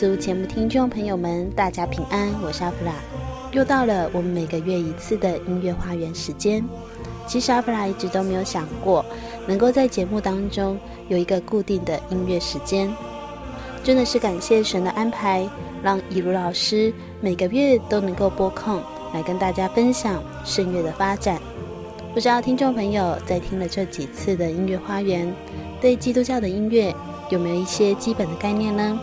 游牧民族节目听众朋友们，大家平安，我是阿弗拉。又到了我们每个月一次的音乐花园时间。其实阿弗拉一直都没有想过，能够在节目当中有一个固定的音乐时间。真的是感谢神的安排，让以如老师每个月都能够播空来跟大家分享圣乐的发展。不知道听众朋友在听了这几次的音乐花园，对基督教的音乐，有没有一些基本的概念呢？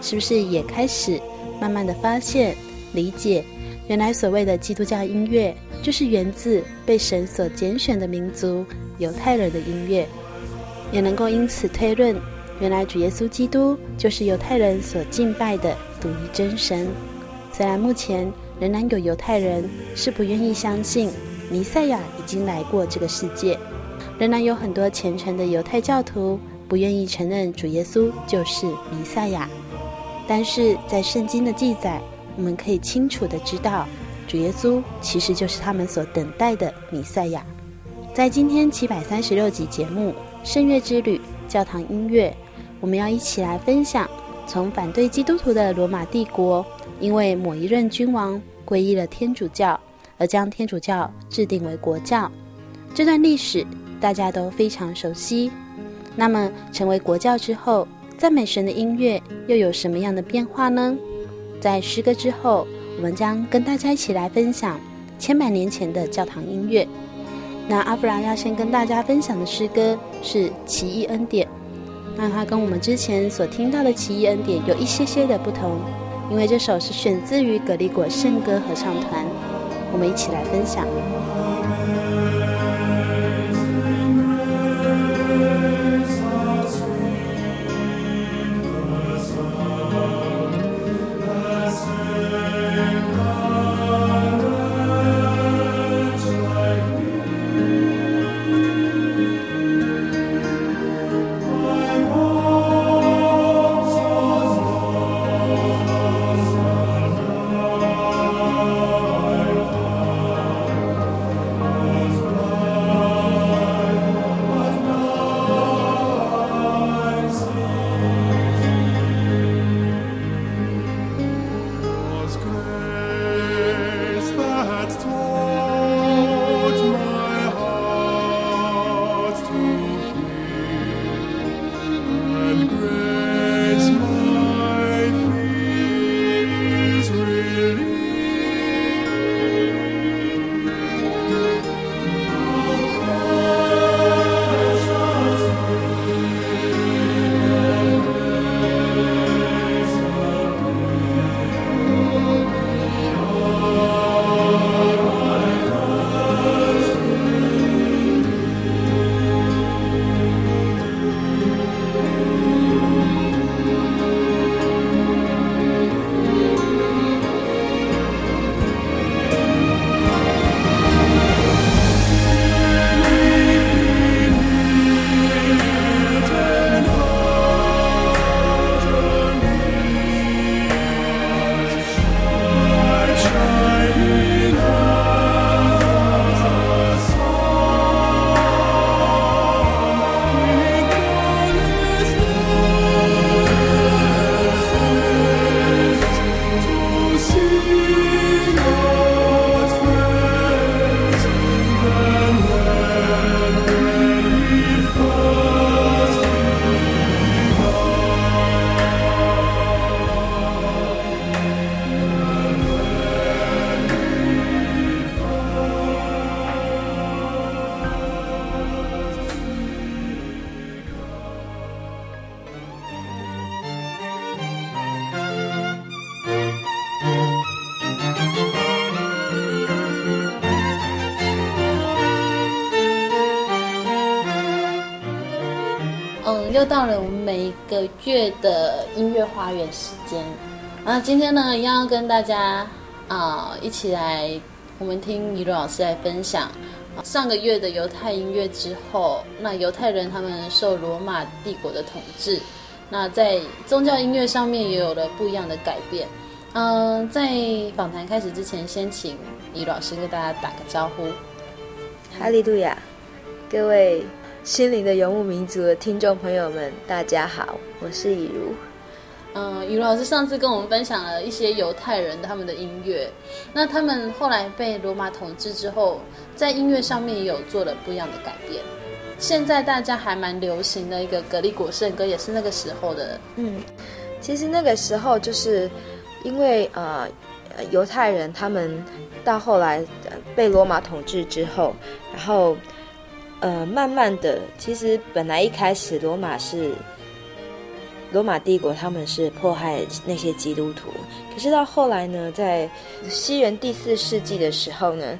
是不是也开始慢慢的发现、理解，原来所谓的基督教音乐，就是源自被神所拣选的民族犹太人的音乐，也能够因此推论，原来主耶稣基督就是犹太人所敬拜的独一真神。虽然目前仍然有犹太人是不愿意相信弥赛亚已经来过这个世界，仍然有很多虔诚的犹太教徒。不愿意承认主耶稣就是弥赛亚，但是在圣经的记载，我们可以清楚地知道，主耶稣其实就是他们所等待的弥赛亚。在今天七百三十六集节目《圣乐之旅》教堂音乐，我们要一起来分享，从反对基督徒的罗马帝国，因为某一任君王皈依了天主教，而将天主教制定为国教，这段历史大家都非常熟悉。那么，成为国教之后，赞美神的音乐又有什么样的变化呢？在诗歌之后，我们将跟大家一起来分享千百年前的教堂音乐。那阿弗拉要先跟大家分享的诗歌是《奇异恩典》，那它跟我们之前所听到的《奇异恩典》有一些些的不同，因为这首是选自于葛利果圣歌合唱团。我们一起来分享。到了我们每个月的音乐花园时间。那今天呢，要跟大家啊、一起来，我们听以如老师来分享上个月的犹太音乐之后，那犹太人他们受罗马帝国的统治，那在宗教音乐上面也有了不一样的改变。嗯、在访谈开始之前，先请以如老师跟大家打个招呼。哈利路亚，各位心灵的游牧民族的听众朋友们，大家好，我是以如。嗯，雨如老师上次跟我们分享了一些犹太人他们的音乐，那他们后来被罗马统治之后，在音乐上面也有做了不一样的改变。现在大家还蛮流行的一个格力果圣歌，也是那个时候的。嗯，其实那个时候就是因为呃，犹太人他们到后来被罗马统治之后，然后呃，慢慢的，其实本来一开始罗马是。罗马帝国他们是迫害那些基督徒，可是到后来呢，在西元第四世纪的时候呢，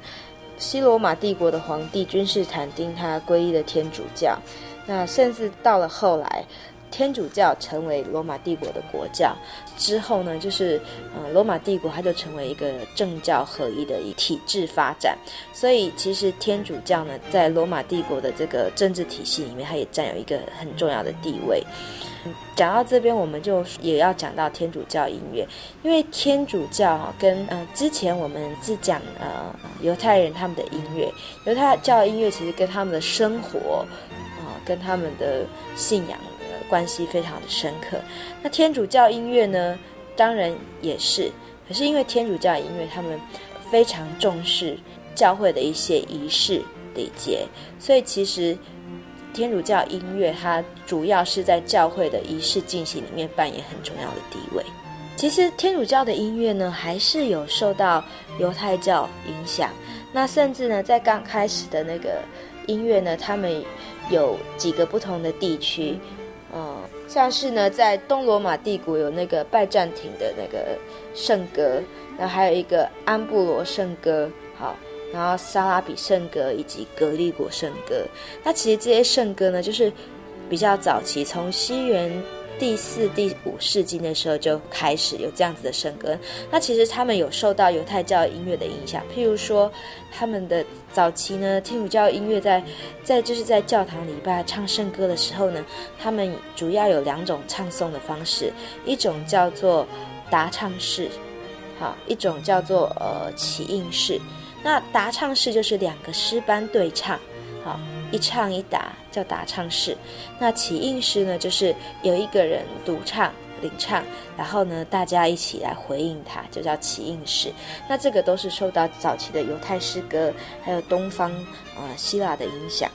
西罗马帝国的皇帝君士坦丁他皈依了天主教，那甚至到了后来，天主教成为罗马帝国的国教之后呢，就是嗯，罗马帝国它就成为一个政教合一的一体制发展，所以其实天主教呢，在罗马帝国的这个政治体系里面，它也占有一个很重要的地位。讲到这边，我们就也要讲到天主教音乐，因为天主教哈跟呃之前我们是讲呃犹太人他们的音乐，犹太教音乐其实跟他们的生活啊、跟他们的信仰关系非常的深刻。那天主教音乐呢，当然也是，可是因为天主教音乐他们非常重视教会的一些仪式礼节，所以其实。天主教音乐，它主要是在教会的仪式进行里面扮演很重要的地位。其实天主教的音乐呢，还是有受到犹太教影响。那甚至呢，在刚开始的那个音乐呢，他们有几个不同的地区，嗯，像是呢，在东罗马帝国有那个拜占庭的那个圣歌，然后还有一个安布罗圣歌，好。然后萨拉比圣歌以及格利果圣歌，那其实这些圣歌呢，就是比较早期，从西元第四、第五世纪那时候就开始有这样子的圣歌。那其实他们有受到犹太教音乐的影响，譬如说他们的早期呢，天主教音乐在在就是在教堂礼拜唱圣歌的时候呢，他们主要有两种唱诵的方式，一种叫做答唱式，好，一种叫做呃起应式。那答唱式就是两个诗班对唱，好，一唱一答叫答唱式。那起应式呢，就是有一个人独唱领唱，然后呢大家一起来回应他，就叫起应式。那这个都是受到早期的犹太诗歌还有东方呃希腊的影响。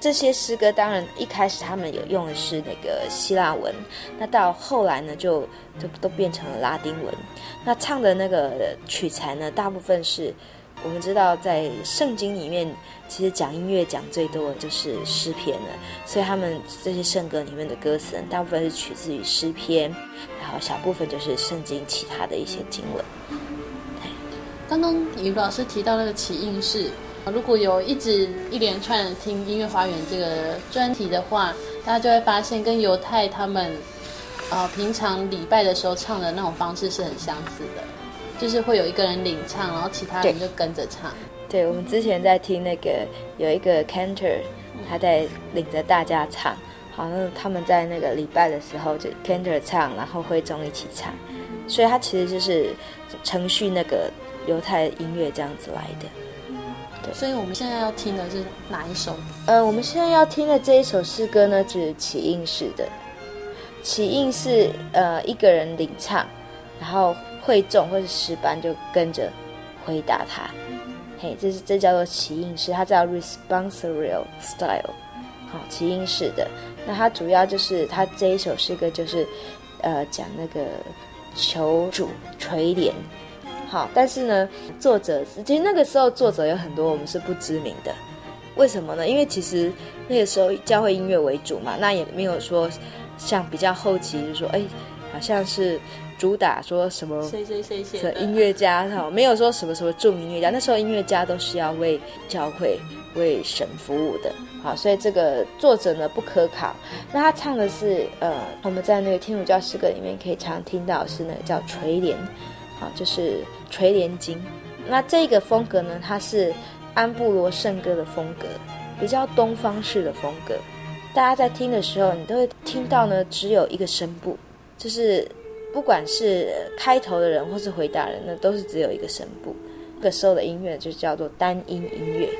这些诗歌当然一开始他们有用的是那个希腊文，那到后来呢就就都变成了拉丁文。那唱的那个取材呢，大部分是。我们知道，在圣经里面，其实讲音乐讲最多的就是诗篇了。所以他们这些圣歌里面的歌词，大部分是取自于诗篇，然后小部分就是圣经其他的一些经文。刚刚以如老师提到那个起应式，如果有一直一连串听音乐花园这个专题的话，大家就会发现跟犹太他们、平常礼拜的时候唱的那种方式是很相似的。就是会有一个人领唱，然后其他人就跟着唱。对，对，我们之前在听那个有一个 cantor，他在领着大家唱。好，像他们在那个礼拜的时候就 cantor 唱，然后会众一起唱。所以他其实就是程序那个犹太音乐这样子来的。对，所以我们现在要听的是哪一首？呃，我们现在要听的这一首诗歌呢，就是起应式的。起应是呃一个人领唱，然后。会众或是诗班就跟着回答他，嘿，这是这叫做起应式，它叫 responsorial style，好，起应式的。那它主要就是它这一首诗歌就是，呃，讲那个求主垂怜，好，但是呢，作者其实那个时候作者有很多我们是不知名的，为什么呢？因为其实那个时候教会音乐为主嘛，那也没有说像比较后期就是说，哎。好像是主打说什么谁谁谁写的音乐家哈，没有说什么什么著名音乐家。那时候音乐家都是要为教会、为神服务的，好，所以这个作者呢不可考。那他唱的是呃，我们在那个天主教诗歌里面可以常听到是那个叫垂帘，好，就是垂帘经。那这个风格呢，它是安布罗圣歌的风格，比较东方式的风格。大家在听的时候，你都会听到呢，只有一个声部，就是不管是开头的人或是回答人那，都是只有一个声部。这个时候的音乐就叫做单音音乐。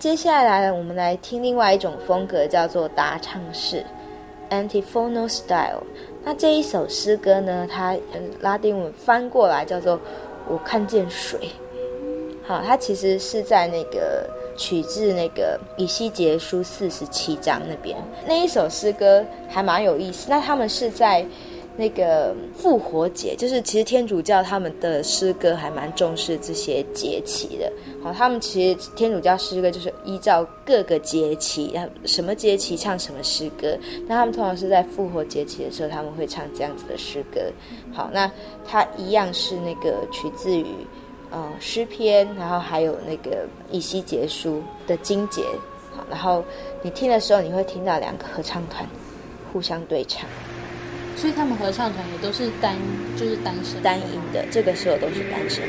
接下来，我们来听另外一种风格，叫做答唱式 （antiphonal style）。那这一首诗歌呢，它拉丁文翻过来叫做“我看见水”。好，它其实是在那个取自那个以西结书四十七章那边。那一首诗歌还蛮有意思。那他们是在。那个复活节，就是其实天主教他们的诗歌还蛮重视这些节期的。好，他们其实天主教诗歌就是依照各个节期，什么节期唱什么诗歌。那他们通常是在复活节期的时候，他们会唱这样子的诗歌。好，那它一样是那个取自于呃诗篇，然后还有那个以西结书的经节。好，然后你听的时候，你会听到两个合唱团互相对唱。所以他们合唱团也都是单，就是单身。单音的，这个时候都是单身部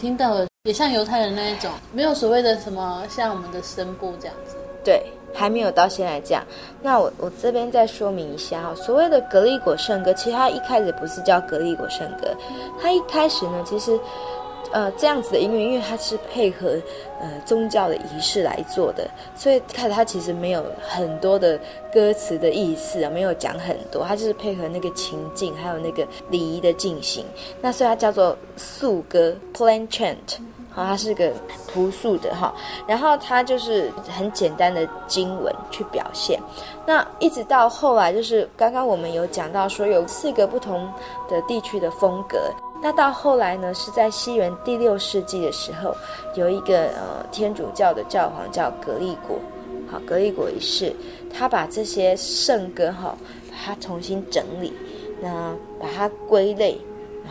听到了也像犹太人那一种，没有所谓的什么像我们的声部这样子。对，还没有到现在这样。那我我这边再说明一下哈，所谓的格力果圣歌，其实它一开始不是叫格力果圣歌，它一开始呢，其实。呃，这样子的音乐，因为它是配合呃宗教的仪式来做的，所以看它其实没有很多的歌词的意思啊，没有讲很多，它就是配合那个情境，还有那个礼仪的进行。那所以它叫做素歌 （plain chant）。好，它是个朴素的哈，然后它就是很简单的经文去表现。那一直到后来，就是刚刚我们有讲到说有四个不同的地区的风格。那到后来呢，是在西元第六世纪的时候，有一个呃天主教的教皇叫格利果，好，格利果一世，他把这些圣歌哈，把它重新整理，那把它归类。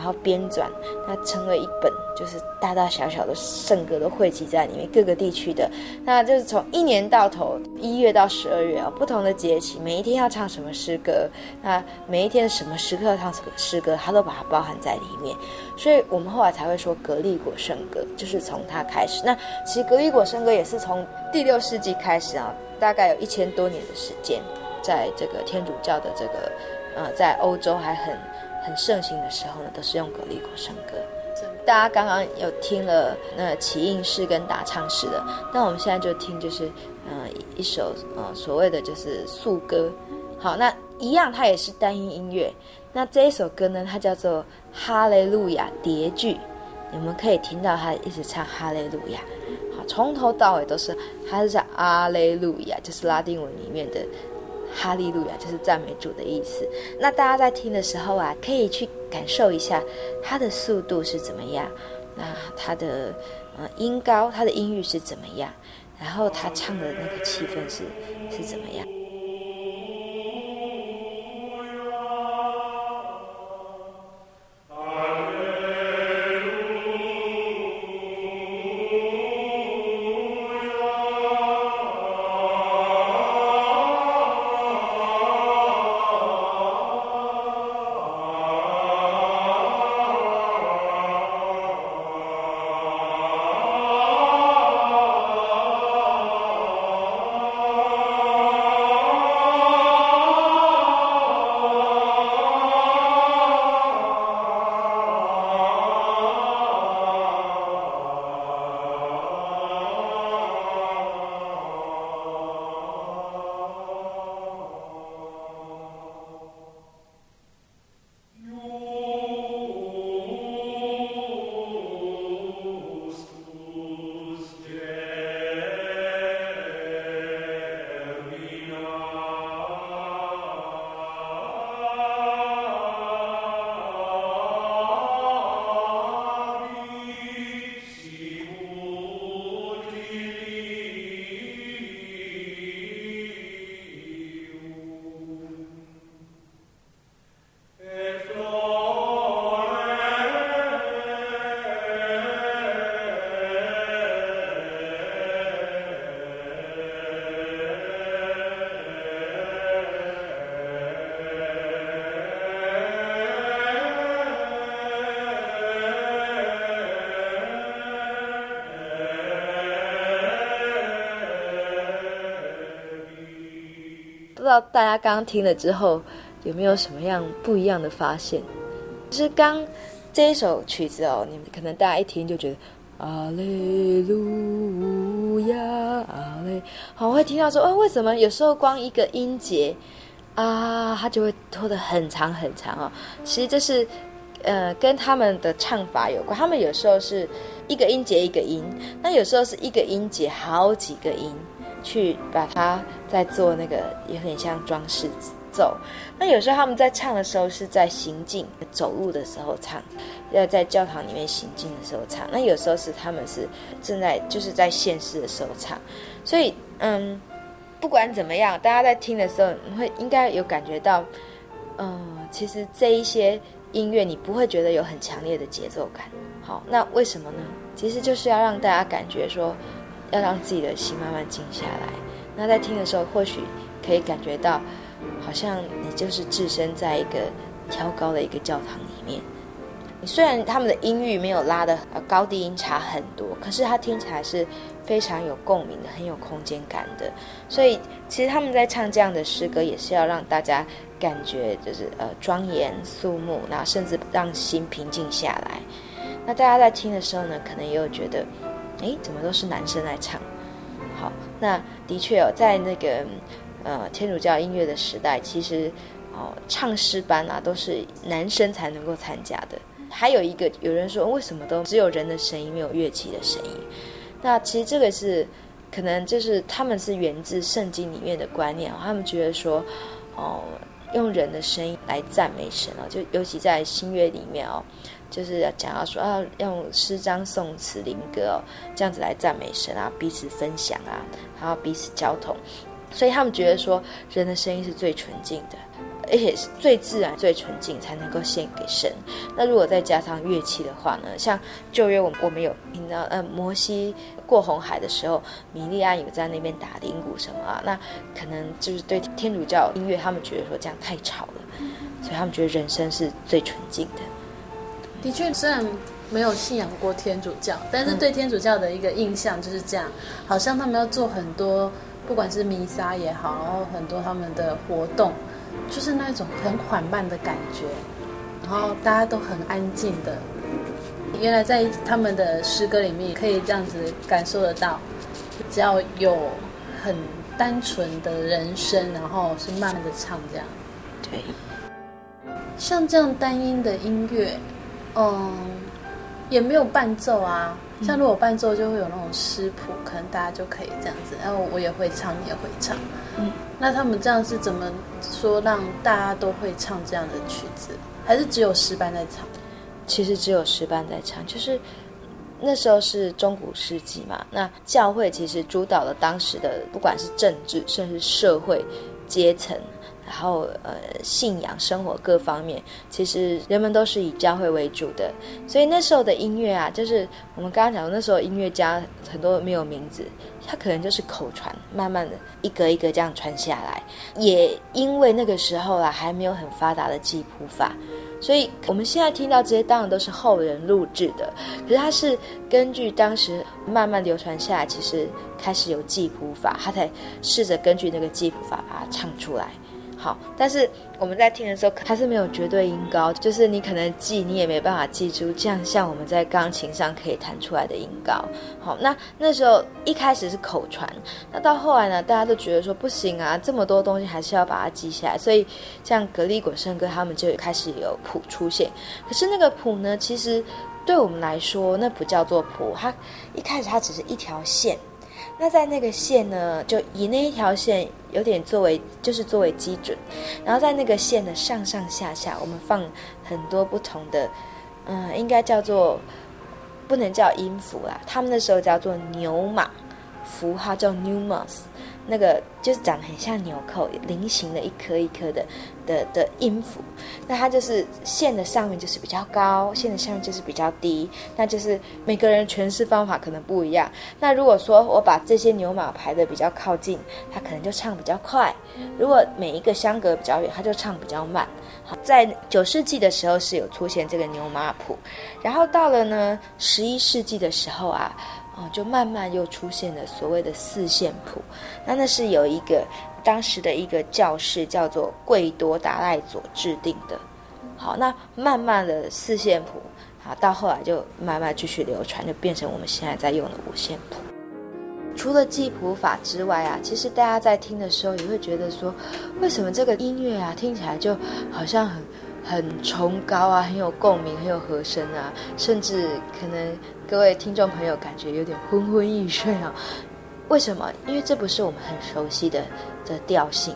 然后编纂，它成为一本，就是大大小小的圣歌都汇集在里面，各个地区的，那就是从一年到头，一月到十二月啊，不同的节气，每一天要唱什么诗歌，那每一天什么时刻要唱什么诗歌，它都把它包含在里面。所以我们后来才会说格利果圣歌，就是从它开始。那其实格利果圣歌也是从第六世纪开始啊，大概有一千多年的时间，在这个天主教的这个呃，在欧洲还很。很盛行的时候呢，都是用格利果圣歌。大家刚刚有听了那起应式跟打唱式的，那我们现在就听就是，呃，一首呃所谓的就是素歌。好，那一样它也是单音音乐。那这一首歌呢，它叫做哈雷路亚叠句。你们可以听到它一直唱哈雷路亚。好，从头到尾都是，它是在阿雷路亚，就是拉丁文里面的。哈利路亚就是赞美主的意思。那大家在听的时候啊，可以去感受一下它的速度是怎么样，那它的呃音高、它的音域是怎么样，然后他唱的那个气氛是是怎么样。知道大家刚刚听了之后有没有什么样不一样的发现？就是刚这一首曲子哦，你们可能大家一听就觉得阿雷路亚，阿雷，好，会听到说，哦，为什么有时候光一个音节啊，它就会拖得很长很长哦？其实这是呃跟他们的唱法有关，他们有时候是一个音节一个音，那有时候是一个音节好几个音。去把它再做那个，有点像装饰奏。那有时候他们在唱的时候是在行进、走路的时候唱，要在教堂里面行进的时候唱。那有时候是他们是正在就是在现世的时候唱。所以，嗯，不管怎么样，大家在听的时候，你会应该有感觉到，嗯，其实这一些音乐你不会觉得有很强烈的节奏感。好，那为什么呢？其实就是要让大家感觉说。要让自己的心慢慢静下来。那在听的时候，或许可以感觉到，好像你就是置身在一个挑高的一个教堂里面。你虽然他们的音域没有拉得高低音差很多，可是它听起来是非常有共鸣的，很有空间感的。所以，其实他们在唱这样的诗歌，也是要让大家感觉就是呃庄严肃穆，然后甚至让心平静下来。那大家在听的时候呢，可能也有觉得。诶，怎么都是男生来唱？好，那的确哦，在那个呃天主教音乐的时代，其实哦唱诗班啊都是男生才能够参加的。还有一个有人说，为什么都只有人的声音，没有乐器的声音？那其实这个是可能就是他们是源自圣经里面的观念，他们觉得说，哦，用人的声音来赞美神哦，就尤其在新约里面哦，就是要讲到说啊，用诗章、宋词、灵歌哦，这样子来赞美神啊，彼此分享啊，然后彼此交通，所以他们觉得说，人的声音是最纯净的。而且是最自然、最纯净，才能够献给神。那如果再加上乐器的话呢？像旧约，我我们有听到，呃，摩西过红海的时候，米利暗有在那边打铃鼓什么啊？那可能就是对天主教音乐，他们觉得说这样太吵了，所以他们觉得人声是最纯净的。的确，虽然没有信仰过天主教，但是对天主教的一个印象就是这样，好像他们要做很多，不管是弥撒也好，然后很多他们的活动。就是那种很缓慢的感觉，然后大家都很安静的。原来在他们的诗歌里面可以这样子感受得到，只要有很单纯的人声，然后是慢慢的唱这样。对，像这样单音的音乐，嗯，也没有伴奏啊。像如果伴奏就会有那种诗谱，可能大家就可以这样子。然后我也会唱，你也会唱。嗯，那他们这样是怎么说让大家都会唱这样的曲子？还是只有诗班在唱？其实只有诗班在唱，就是那时候是中古世纪嘛。那教会其实主导了当时的不管是政治，甚至社会阶层。然后，呃，信仰、生活各方面，其实人们都是以教会为主的。所以那时候的音乐啊，就是我们刚刚讲的，那时候音乐家很多没有名字，他可能就是口传，慢慢的一格一格这样传下来。也因为那个时候啊，还没有很发达的记谱法，所以我们现在听到这些，当然都是后人录制的。可是他是根据当时慢慢流传下来，其实开始有记谱法，他才试着根据那个记谱法把它唱出来。好，但是我们在听的时候，它是没有绝对音高，就是你可能记，你也没办法记住，这样像我们在钢琴上可以弹出来的音高。好，那那时候一开始是口传，那到后来呢，大家都觉得说不行啊，这么多东西还是要把它记下来，所以像格里果圣歌他们就开始有谱出现。可是那个谱呢，其实对我们来说，那不叫做谱，它一开始它只是一条线。那在那个线呢，就以那一条线有点作为，就是作为基准，然后在那个线的上上下下，我们放很多不同的，嗯，应该叫做不能叫音符啦，他们那时候叫做牛马符号，叫 numers。那个就是长得很像纽扣，菱形的一颗一颗的的的音符，那它就是线的上面就是比较高，线的下面就是比较低，那就是每个人诠释方法可能不一样。那如果说我把这些牛马排的比较靠近，它可能就唱比较快；如果每一个相隔比较远，它就唱比较慢。好，在九世纪的时候是有出现这个牛马谱，然后到了呢十一世纪的时候啊。哦，就慢慢又出现了所谓的四线谱，那那是有一个当时的一个教士叫做贵多达赖佐制定的。好，那慢慢的四线谱，好，到后来就慢慢继续流传，就变成我们现在在用的五线谱。除了记谱法之外啊，其实大家在听的时候也会觉得说，为什么这个音乐啊听起来就好像很很崇高啊，很有共鸣，很有和声啊，甚至可能。各位听众朋友，感觉有点昏昏欲睡啊？为什么？因为这不是我们很熟悉的的调性。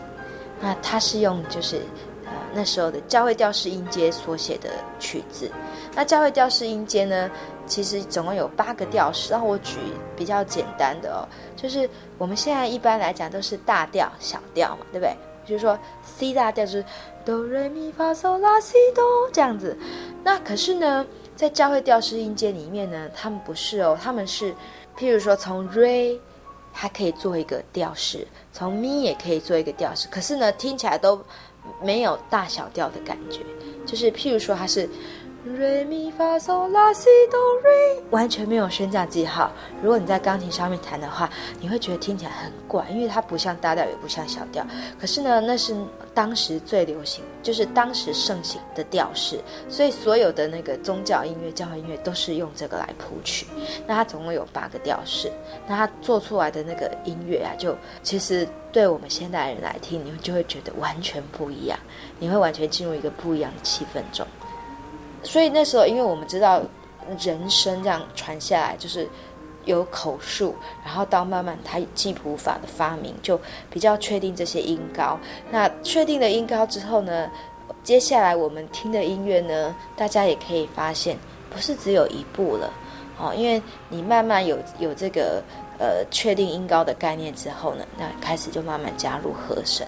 那它是用就是呃那时候的教会调式音阶所写的曲子。那教会调式音阶呢，其实总共有八个调式。然后我举比较简单的哦，就是我们现在一般来讲都是大调、小调嘛，对不对？就是说 C 大调就是哆瑞咪发嗦拉西哆这样子。那可是呢？在教会调式音阶里面呢，他们不是哦，他们是，譬如说从 Re，它可以做一个调式，从 Mi 也可以做一个调式，可是呢，听起来都没有大小调的感觉，就是譬如说它是。完全没有升降记号。如果你在钢琴上面弹的话，你会觉得听起来很怪，因为它不像大调，也不像小调。可是呢，那是当时最流行，就是当时盛行的调式。所以所有的那个宗教音乐、教会音乐都是用这个来谱曲。那它总共有八个调式，那它做出来的那个音乐啊，就其实对我们现代人来听，你就会觉得完全不一样，你会完全进入一个不一样的气氛中。所以那时候，因为我们知道人声这样传下来，就是有口述，然后到慢慢它记谱法的发明，就比较确定这些音高。那确定了音高之后呢，接下来我们听的音乐呢，大家也可以发现，不是只有一部了哦，因为你慢慢有有这个呃确定音高的概念之后呢，那开始就慢慢加入和声，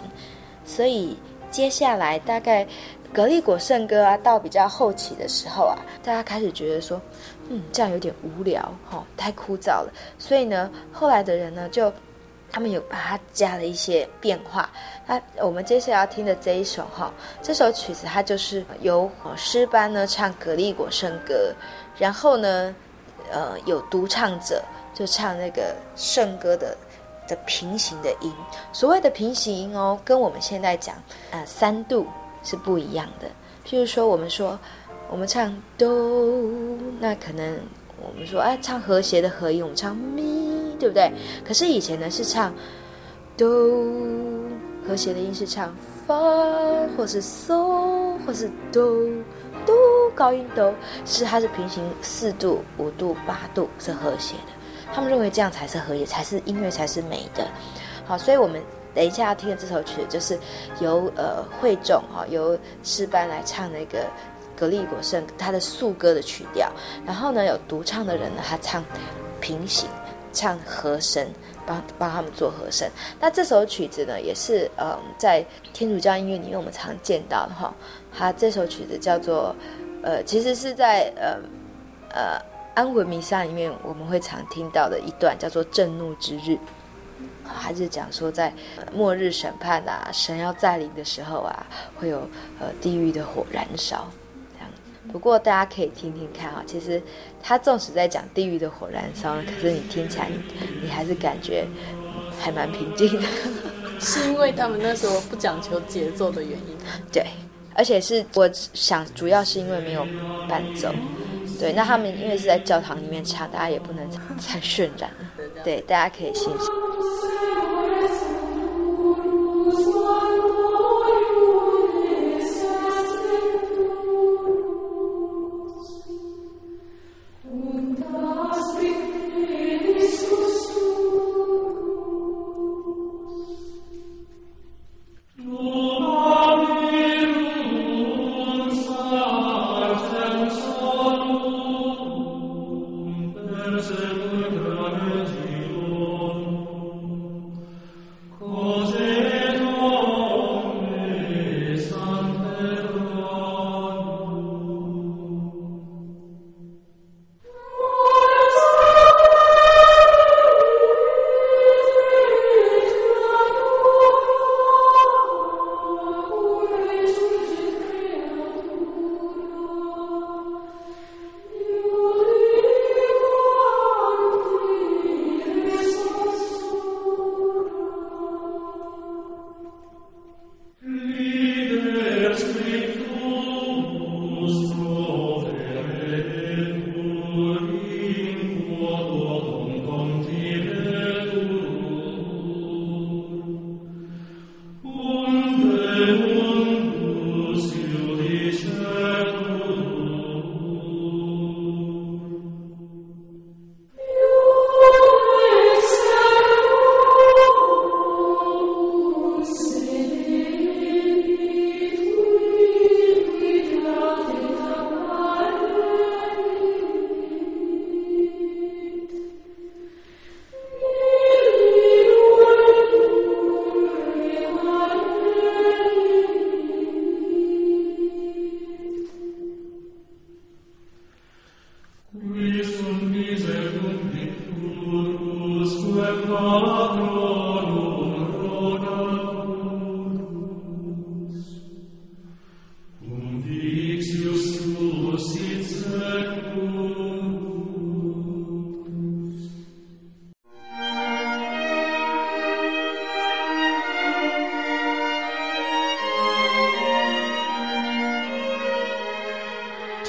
所以接下来大概。格力果圣歌啊，到比较后期的时候啊，大家开始觉得说，嗯，这样有点无聊，哈、哦，太枯燥了。所以呢，后来的人呢，就他们有把它加了一些变化。那我们接下来要听的这一首哈、这首曲子它就是由诗班呢唱格力果圣歌，然后呢，呃，有独唱者就唱那个圣歌的的平行的音。所谓的平行音哦，跟我们现在讲，呃，三度。是不一样的。譬如说，我们说我们唱哆，那可能我们说哎，唱和谐的和音，我们唱咪，对不对？可是以前呢是唱哆，和谐的音是唱发，或是嗦，或是哆哆高音哆，是它是平行四度、五度、八度是和谐的。他们认为这样才是和谐，才是音乐才是美的。好，所以我们。等一下要听的这首曲子就是由呃会众哈、哦、由诗班来唱那个格利果圣他的素歌的曲调，然后呢有独唱的人呢他唱平行唱和声，帮帮他们做和声。那这首曲子呢也是、呃、在天主教音乐里面我们常见到的哈，它这首曲子叫做呃其实是在呃呃安魂弥撒里面我们会常听到的一段叫做震怒之日。还是讲说，在末日审判啊，神要再临的时候啊，会有呃地狱的火燃烧这样子。不过大家可以听听看啊，其实他纵使在讲地狱的火燃烧，可是你听起来你你还是感觉还蛮平静的。是因为他们那时候不讲求节奏的原因？对，而且是我想主要是因为没有伴奏。对，那他们因为是在教堂里面唱，大家也不能太渲染。对，大家可以欣赏。Whose life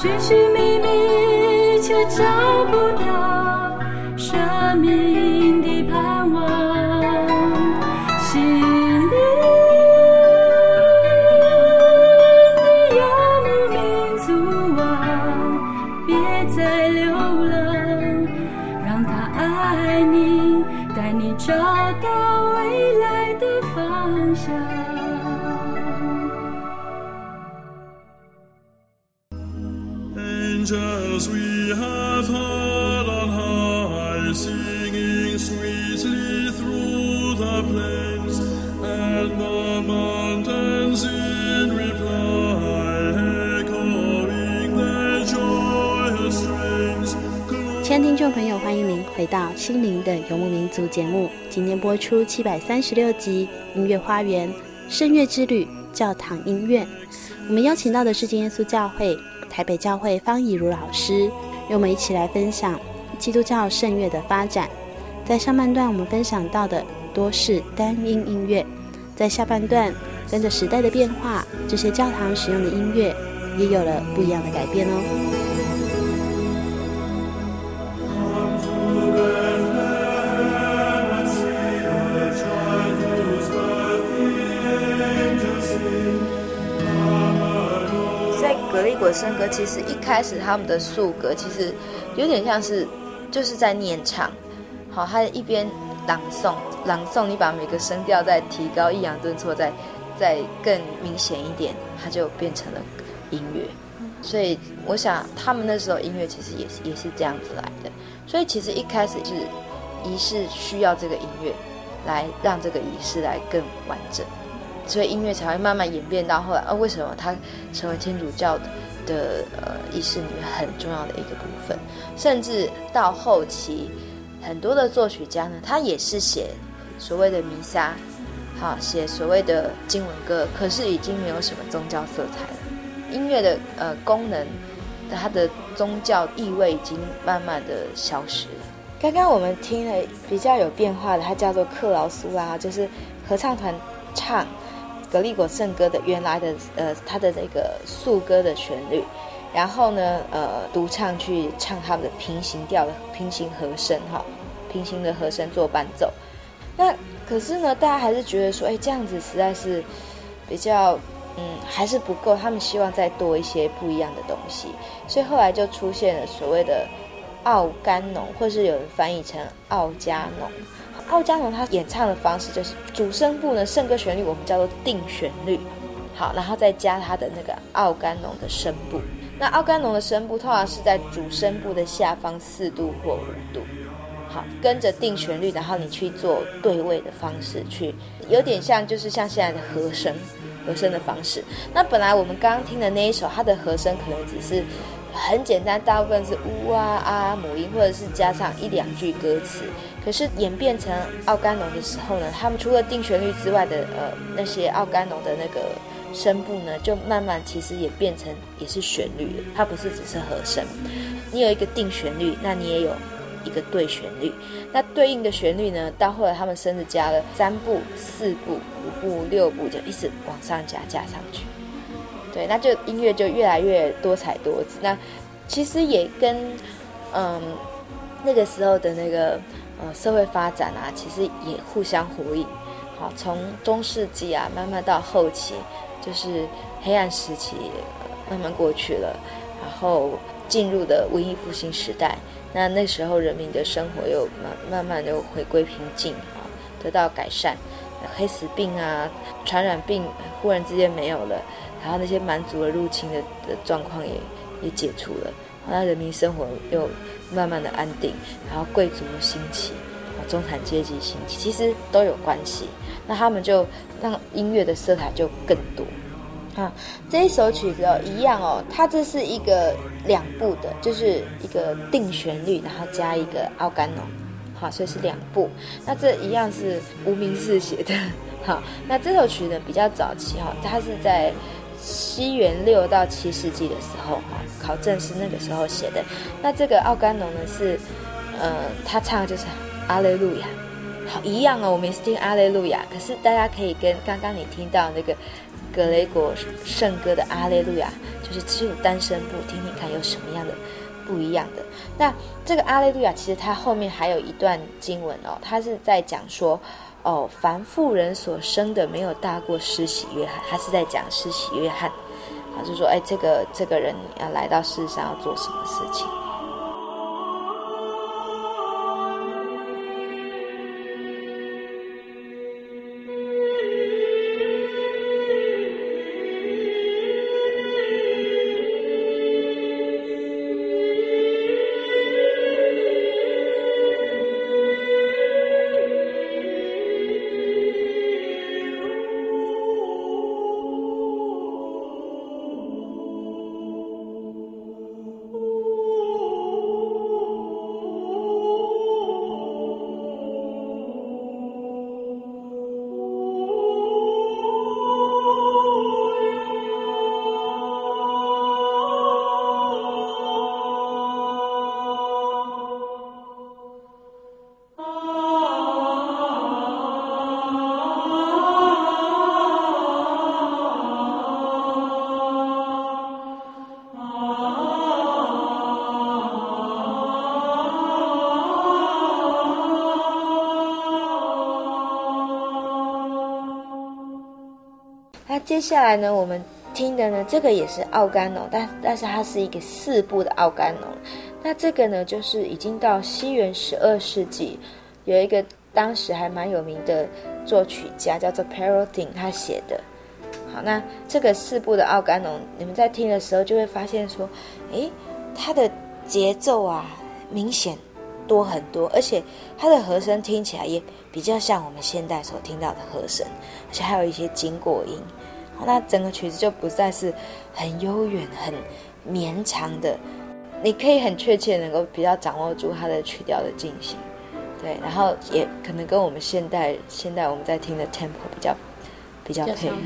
学习。心灵的游牧民族》节目。今天播出七百三十六集《音乐花园圣乐之旅》教堂音乐。我们邀请到的是金耶稣教会台北教会方以如老师，与我们一起来分享基督教圣乐的发展。在上半段，我们分享到的多是单音音乐；在下半段，跟着时代的变化，这些教堂使用的音乐也有了不一样的改变哦。圣歌其实一开始他们的素歌其实有点像是就是在念唱，好，他一边朗诵朗诵，你把每个声调再提高，抑扬顿挫再再更明显一点，它就变成了音乐。所以我想他们那时候音乐其实也是也是这样子来的。所以其实一开始是仪式需要这个音乐来让这个仪式来更完整，所以音乐才会慢慢演变到后来。啊，为什么它成为天主教的？的呃仪式里面很重要的一个部分，甚至到后期，很多的作曲家呢，他也是写所谓的弥撒，好写所谓的经文歌，可是已经没有什么宗教色彩了。音乐的呃功能，它的宗教意味已经慢慢的消失了。刚刚我们听了比较有变化的，它叫做克劳苏拉，就是合唱团唱。格利果圣歌的原来的呃，它的那个素歌的旋律，然后呢，呃，独唱去唱他们的平行调的平行和声哈，平行的和声做伴奏。那可是呢，大家还是觉得说，哎，这样子实在是比较嗯，还是不够。他们希望再多一些不一样的东西，所以后来就出现了所谓的奥甘农，或是有人翻译成奥加农。奥加农他演唱的方式就是主声部呢，圣歌旋律我们叫做定旋律，好，然后再加他的那个奥甘农的声部。那奥甘农的声部通常是在主声部的下方四度或五度，好，跟着定旋律，然后你去做对位的方式去，有点像就是像现在的和声，和声的方式。那本来我们刚刚听的那一首，它的和声可能只是很简单，大部分是呜啊啊母音，或者是加上一两句歌词。可是演变成奥甘农的时候呢，他们除了定旋律之外的呃那些奥甘农的那个声部呢，就慢慢其实也变成也是旋律了，它不是只是和声。你有一个定旋律，那你也有一个对旋律。那对应的旋律呢，到后来他们甚至加了三部、四部、五部、六部，就一直往上加，加上去。对，那就音乐就越来越多彩多姿。那其实也跟嗯那个时候的那个呃社会发展啊，其实也互相呼应。好，从中世纪啊，慢慢到后期，就是黑暗时期慢慢过去了，然后进入的文艺复兴时代。那那时候人民的生活又慢慢慢又回归平静啊，得到改善，黑死病啊、传染病忽然之间没有了，然后那些蛮族的入侵的的状况也也解除了，那人民生活又慢慢的安定，然后贵族兴起，中产阶级兴起，其实都有关系。那他们就让音乐的色彩就更多。啊，这一首曲子哦，一样哦，它这是一个两部的，就是一个定旋律，然后加一个奥甘农，好，所以是两部。那这一样是无名氏写的，好，那这首曲呢比较早期哈，它是在西元六到七世纪的时候哈，考证是那个时候写的。那这个奥甘农呢是，呃，他唱的就是阿肋路亚，好，一样哦，我们也是听阿肋路亚，可是大家可以跟刚刚你听到那个。格雷果圣歌的阿肋路亚，就是只有单声部，听听看有什么样的不一样的。那这个阿肋路亚，其实它后面还有一段经文哦，它是在讲说，哦，凡妇人所生的没有大过施洗约翰，他是在讲施洗约翰，啊，就说，哎，这个这个人要来到世上要做什么事情。接下来呢，我们听的呢，这个也是奥甘农，但但是它是一个四部的奥甘农。那这个呢，就是已经到西元十二世纪，有一个当时还蛮有名的作曲家叫做 Perotin，他写的。好，那这个四部的奥甘农，你们在听的时候就会发现说，诶，它的节奏啊，明显多很多，而且它的和声听起来也比较像我们现代所听到的和声，而且还有一些经过音。那整个曲子就不再是很悠远、很绵长的，你可以很确切能够比较掌握住它的曲调的进行，对，然后也可能跟我们现代现代我们在听的 tempo 比较比较配合，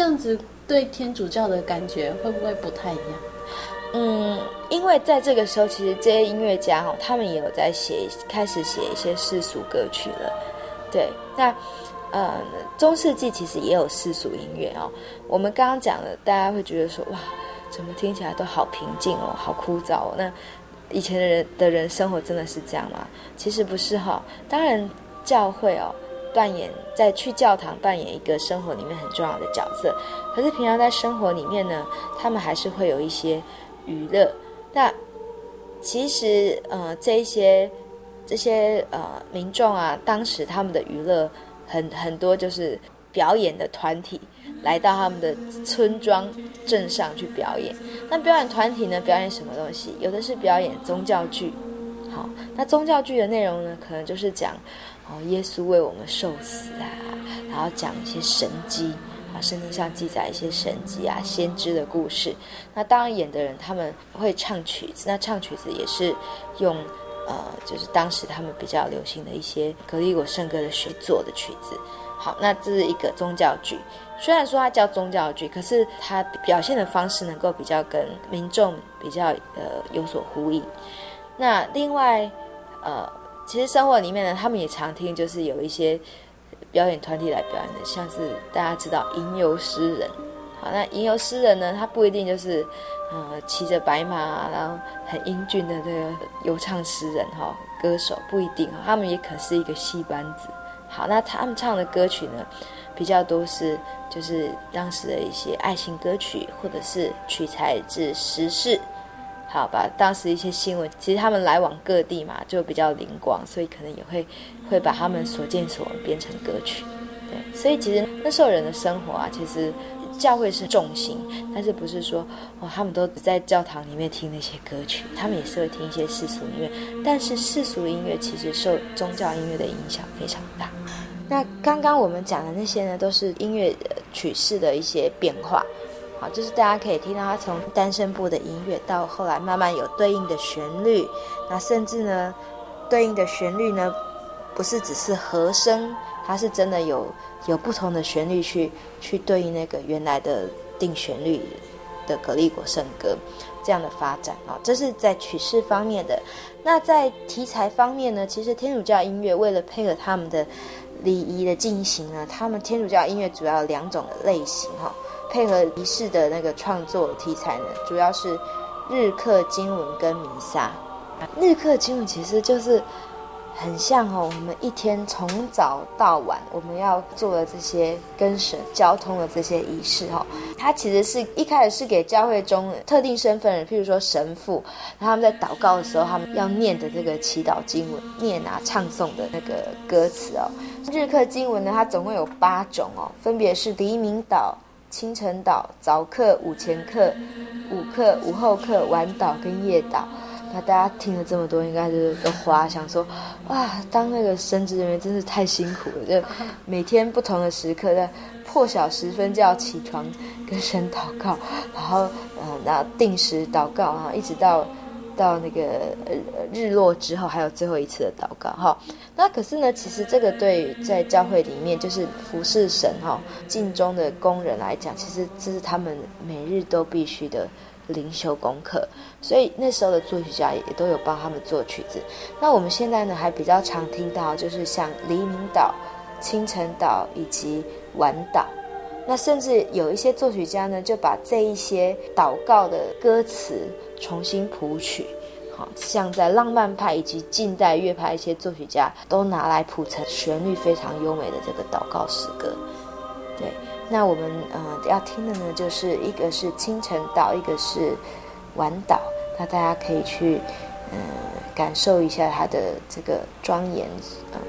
这样子对天主教的感觉会不会不太一样？嗯，因为在这个时候，其实这些音乐家哈，他们也有在写，开始写一些世俗歌曲了。对，那呃，中世纪其实也有世俗音乐哦。我们刚刚讲的，大家会觉得说，哇，怎么听起来都好平静哦，好枯燥哦。那以前的人的人生活真的是这样吗？其实不是哈。当然，教会哦，扮演在去教堂扮演一个生活里面很重要的角色。可是平常在生活里面呢，他们还是会有一些。娱乐，那其实呃，这一些这些呃民众啊，当时他们的娱乐很很多，就是表演的团体来到他们的村庄镇上去表演。那表演团体呢，表演什么东西？有的是表演宗教剧。好，那宗教剧的内容呢，可能就是讲哦，耶稣为我们受死啊，然后讲一些神迹。啊，圣经上记载一些神迹啊、先知的故事。那当然演的人他们会唱曲子，那唱曲子也是用呃，就是当时他们比较流行的一些格里果圣歌的学做的曲子。好，那这是一个宗教剧，虽然说它叫宗教剧，可是它表现的方式能够比较跟民众比较呃有所呼应。那另外呃，其实生活里面呢，他们也常听，就是有一些。表演团体来表演的，像是大家知道吟游诗人，好，那吟游诗人呢，他不一定就是，呃，骑着白马，然后很英俊的这个游唱诗人哈，歌手不一定，他们也可是一个戏班子。好，那他们唱的歌曲呢，比较多是就是当时的一些爱情歌曲，或者是取材自时事。好吧，当时一些新闻，其实他们来往各地嘛，就比较灵光，所以可能也会会把他们所见所闻编成歌曲。对，所以其实那时候人的生活啊，其实教会是重心，但是不是说哦，他们都在教堂里面听那些歌曲，他们也是会听一些世俗音乐。但是世俗音乐其实受宗教音乐的影响非常大。那刚刚我们讲的那些呢，都是音乐曲式的一些变化。好，就是大家可以听到它从单声部的音乐到后来慢慢有对应的旋律，那甚至呢，对应的旋律呢，不是只是和声，它是真的有有不同的旋律去去对应那个原来的定旋律的格里果圣歌这样的发展啊，这是在曲式方面的。那在题材方面呢，其实天主教音乐为了配合他们的礼仪的进行呢，他们天主教音乐主要有两种的类型哈。配合仪式的那个创作题材呢，主要是日课经文跟弥撒。日课经文其实就是很像哦，我们一天从早到晚我们要做的这些跟神交通的这些仪式哦，它其实是一开始是给教会中特定身份人，譬如说神父，他们在祷告的时候，他们要念的这个祈祷经文，念啊唱诵的那个歌词哦。日课经文呢，它总共有八种哦，分别是黎明祷。清晨祷、早课、午前课、午课、午后课、晚祷跟夜祷，那大家听了这么多，应该就是都花想说，哇，当那个神职人员真是太辛苦了，就每天不同的时刻，在破晓时分就要起床跟神祷告，然后嗯，然后定时祷告，然后一直到。到那个呃日落之后，还有最后一次的祷告哈。那可是呢，其实这个对于在教会里面就是服侍神哈、尽忠的工人来讲，其实这是他们每日都必须的灵修功课。所以那时候的作曲家也都有帮他们做曲子。那我们现在呢，还比较常听到就是像黎明祷、清晨祷以及晚祷。那甚至有一些作曲家呢，就把这一些祷告的歌词。重新谱曲，好像在浪漫派以及近代乐派一些作曲家都拿来谱成旋律非常优美的这个祷告诗歌。对，那我们呃要听的呢，就是一个是清晨祷，一个是晚祷。那大家可以去嗯、感受一下它的这个庄严，嗯、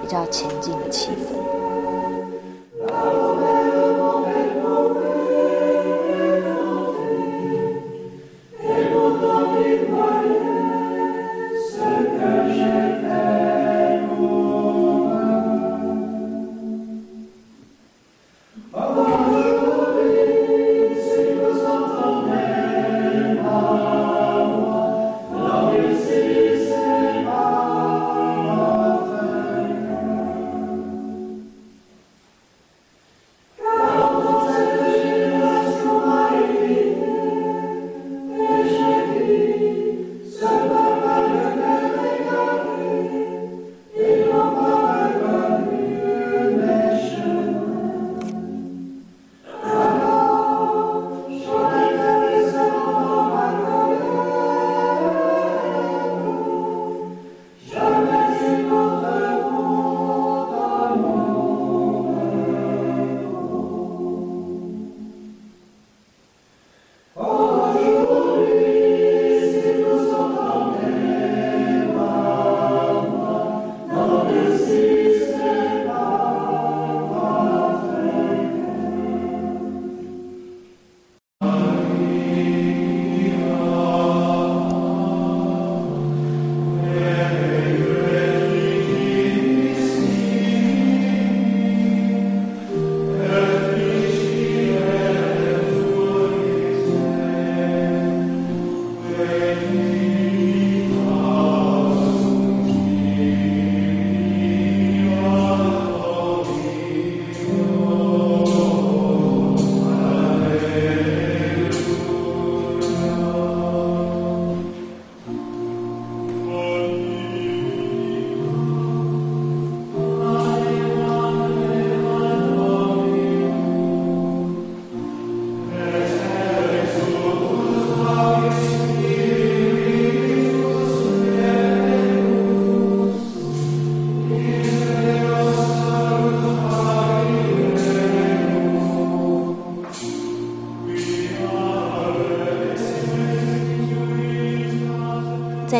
比较前进的气氛。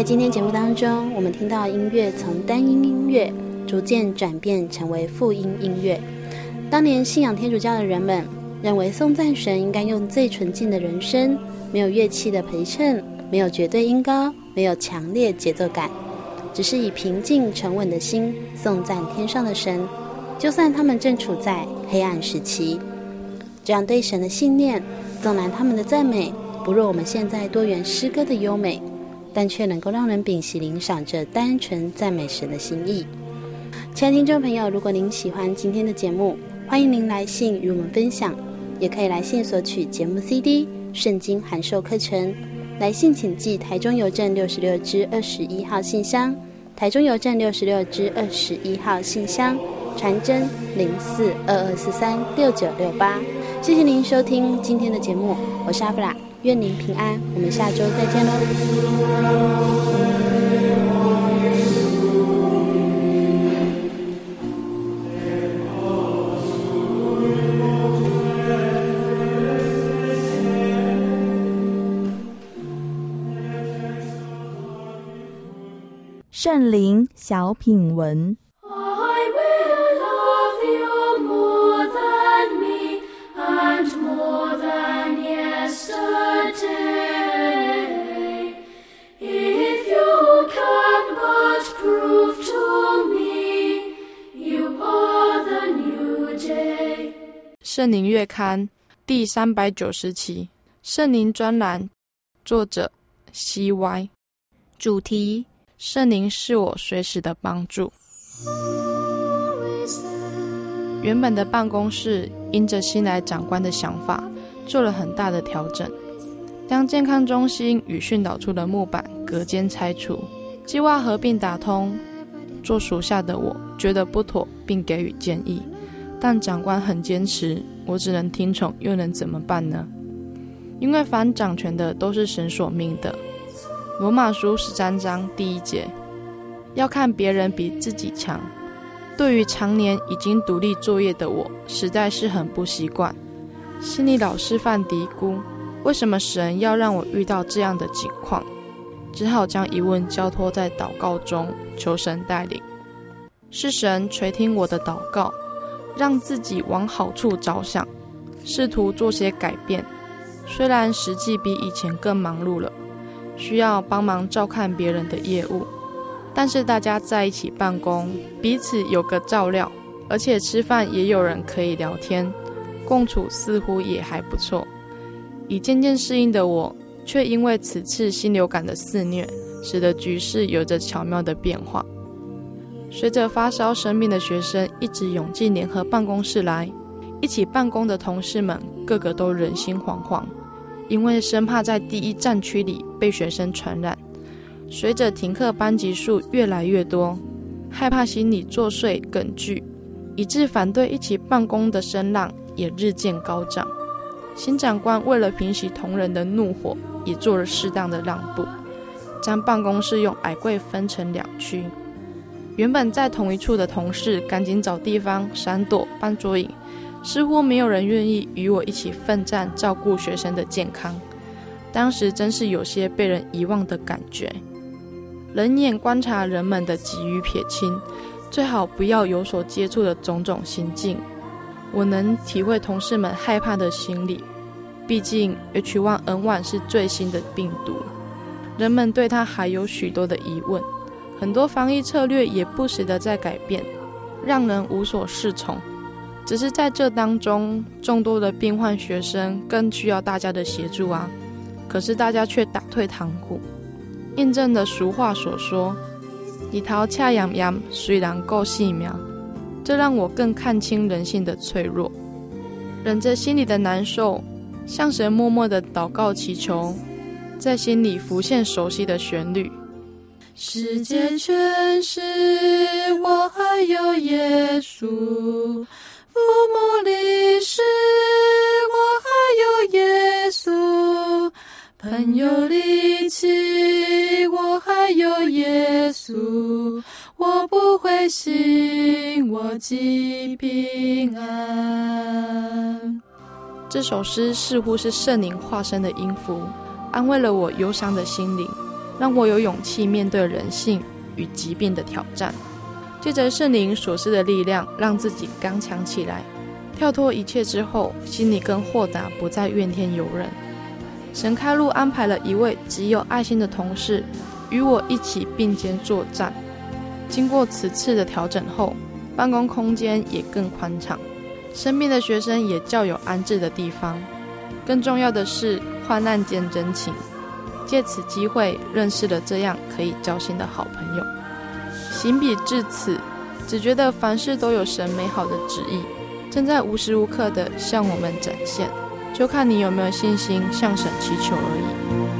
在今天节目当中，我们听到音乐从单音音乐逐渐转变成为复音音乐。当年信仰天主教的人们认为，颂赞神应该用最纯净的人声，没有乐器的陪衬，没有绝对音高，没有强烈节奏感，只是以平静沉稳的心颂赞天上的神。就算他们正处在黑暗时期，这样对神的信念，纵然他们的赞美不若我们现在多元诗歌的优美，但却能够让人屏息聆赏着单纯赞美神的心意。亲爱的听众朋友，如果您喜欢今天的节目，欢迎您来信与我们分享，也可以来信索取节目 CD、圣经函授课程。来信请寄台中邮政六十六支二十一号信箱，台中邮政六十六支二十一号信箱。传真零四二二四三六九六八，谢谢您收听今天的节目，我是阿弗拉，愿您平安，我们下周再见喽。圣灵小品文。圣灵月刊第三百九十期，圣灵专栏，作者 C.Y. 主题：圣灵是我随时的帮助。原本的办公室因着新来长官的想法，做了很大的调整，将健康中心与训导处的木板隔间拆除，计划合并打通。做属下的我觉得不妥，并给予建议。但长官很坚持，我只能听从，又能怎么办呢？因为凡掌权的都是神所命的。罗马书十三章第一节，要看别人比自己强。对于常年已经独立作业的我，实在是很不习惯，心里老是犯嘀咕：为什么神要让我遇到这样的境况？只好将疑问交托在祷告中，求神带领。是神垂听我的祷告。让自己往好处着想，试图做些改变。虽然实际比以前更忙碌了，需要帮忙照看别人的业务，但是大家在一起办公，彼此有个照料，而且吃饭也有人可以聊天，共处似乎也还不错。已渐渐适应的我，却因为此次新流感的肆虐，使得局势有着巧妙的变化。随着发烧生病的学生一直涌进联合办公室来，一起办公的同事们个个都人心惶惶，因为生怕在第一战区里被学生传染。随着停课班级数越来越多，害怕心理作祟梗惧，以致反对一起办公的声浪也日渐高涨。新长官为了平息同仁的怒火，也做了适当的让步，将办公室用矮柜分成两区。原本在同一处的同事赶紧找地方闪躲、搬桌椅，似乎没有人愿意与我一起奋战照顾学生的健康。当时真是有些被人遗忘的感觉。冷眼观察人们的急于撇清，最好不要有所接触的种种行径。我能体会同事们害怕的心理，毕竟 H1N1 是最新的病毒，人们对它还有许多的疑问。很多防疫策略也不时的在改变，让人无所适从。只是在这当中，众多的病患学生更需要大家的协助啊！可是大家却打退堂鼓，印证了俗话所说：“一头恰痒痒，虽然够细苗。”这让我更看清人性的脆弱，忍着心里的难受，向神默默的祷告祈求，在心里浮现熟悉的旋律。世界全是我，还有耶稣；父母离世，我还有耶稣；朋友离弃，我还有耶稣。我不灰心，我极平安。这首诗似乎是圣灵化身的音符，安慰了我忧伤的心灵。让我有勇气面对人性与疾病的挑战。借着圣灵所赐的力量，让自己刚强起来，跳脱一切之后，心里更豁达，不再怨天尤人。神开路安排了一位极有爱心的同事，与我一起并肩作战。经过此次的调整后，办公空间也更宽敞，生病的学生也较有安置的地方。更重要的是，患难见真情，借此机会认识了这样可以交心的好朋友。行笔至此，只觉得凡事都有神美好的旨意，正在无时无刻地向我们展现，就看你有没有信心向神祈求而已。